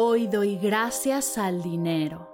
Hoy doy gracias al dinero.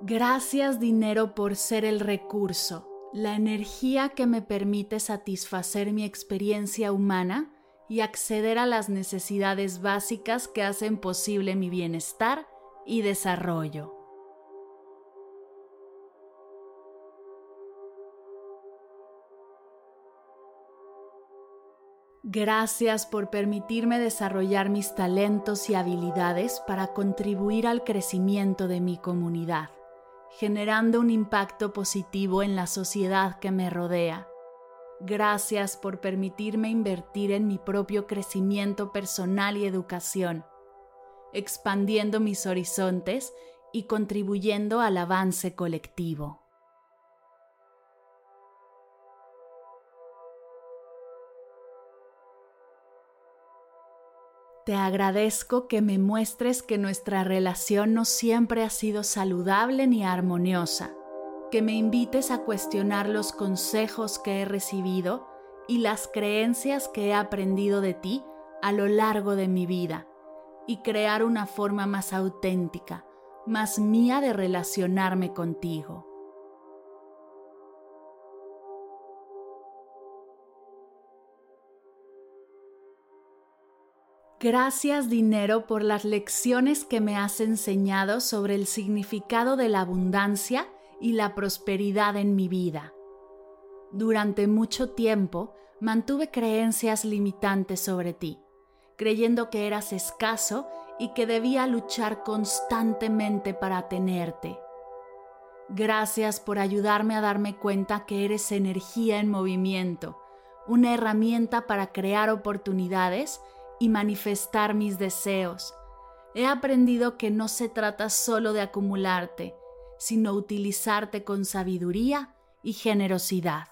Gracias dinero por ser el recurso, la energía que me permite satisfacer mi experiencia humana y acceder a las necesidades básicas que hacen posible mi bienestar y desarrollo. Gracias por permitirme desarrollar mis talentos y habilidades para contribuir al crecimiento de mi comunidad, generando un impacto positivo en la sociedad que me rodea. Gracias por permitirme invertir en mi propio crecimiento personal y educación, expandiendo mis horizontes y contribuyendo al avance colectivo. Te agradezco que me muestres que nuestra relación no siempre ha sido saludable ni armoniosa, que me invites a cuestionar los consejos que he recibido y las creencias que he aprendido de ti a lo largo de mi vida y crear una forma más auténtica, más mía de relacionarme contigo. Gracias dinero por las lecciones que me has enseñado sobre el significado de la abundancia y la prosperidad en mi vida. Durante mucho tiempo mantuve creencias limitantes sobre ti, creyendo que eras escaso y que debía luchar constantemente para tenerte. Gracias por ayudarme a darme cuenta que eres energía en movimiento, una herramienta para crear oportunidades y manifestar mis deseos. He aprendido que no se trata solo de acumularte, sino utilizarte con sabiduría y generosidad.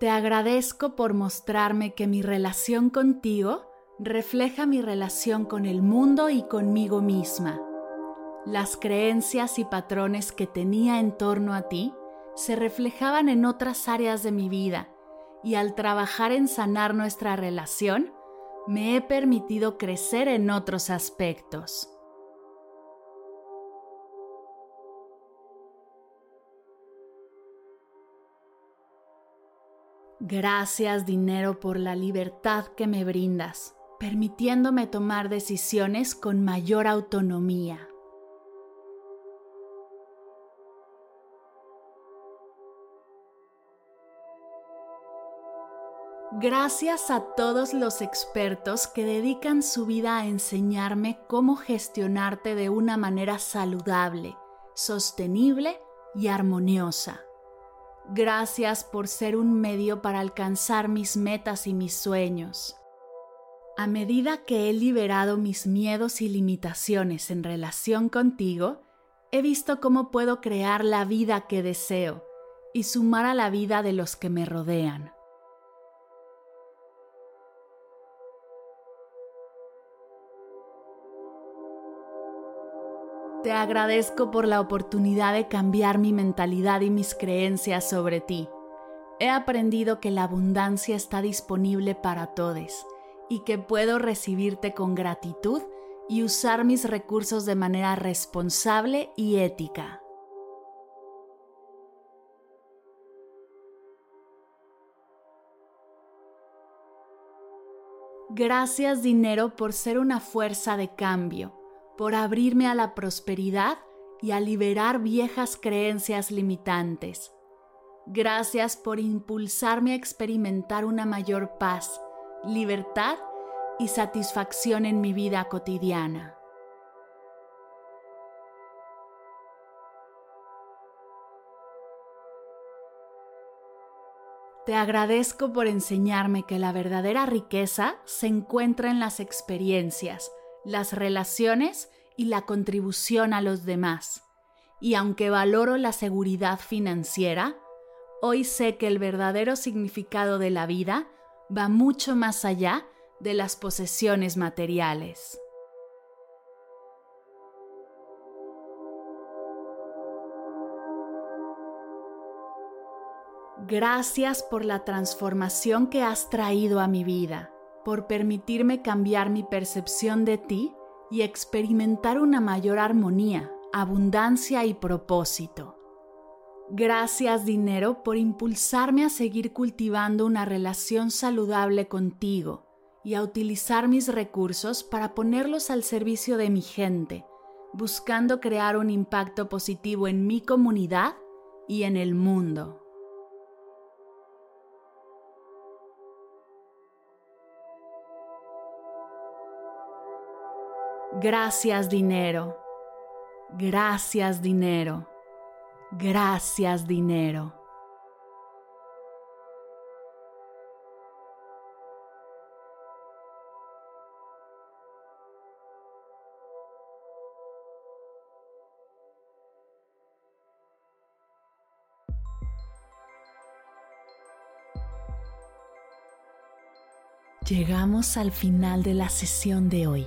Te agradezco por mostrarme que mi relación contigo refleja mi relación con el mundo y conmigo misma las creencias y patrones que tenía en torno a ti se reflejaban en otras áreas de mi vida y al trabajar en sanar nuestra relación, me he permitido crecer en otros aspectos. Gracias dinero por la libertad que me brindas, permitiéndome tomar decisiones con mayor autonomía. Gracias a todos los expertos que dedican su vida a enseñarme cómo gestionarte de una manera saludable, sostenible y armoniosa. Gracias por ser un medio para alcanzar mis metas y mis sueños. A medida que he liberado mis miedos y limitaciones en relación contigo, he visto cómo puedo crear la vida que deseo y sumar a la vida de los que me rodean. Te agradezco por la oportunidad de cambiar mi mentalidad y mis creencias sobre ti. He aprendido que la abundancia está disponible para todos y que puedo recibirte con gratitud y usar mis recursos de manera responsable y ética. Gracias dinero por ser una fuerza de cambio por abrirme a la prosperidad y a liberar viejas creencias limitantes. Gracias por impulsarme a experimentar una mayor paz, libertad y satisfacción en mi vida cotidiana. Te agradezco por enseñarme que la verdadera riqueza se encuentra en las experiencias, las relaciones y la contribución a los demás. Y aunque valoro la seguridad financiera, Hoy sé que el verdadero significado de la vida va mucho más allá de las posesiones materiales. Gracias por la transformación que has traído a mi vida, por permitirme cambiar mi percepción de ti y experimentar una mayor armonía, abundancia y propósito. Gracias dinero por impulsarme a seguir cultivando una relación saludable contigo y a utilizar mis recursos para ponerlos al servicio de mi gente, buscando crear un impacto positivo en mi comunidad y en el mundo. Gracias dinero. Gracias dinero. Gracias dinero. Llegamos al final de la sesión de hoy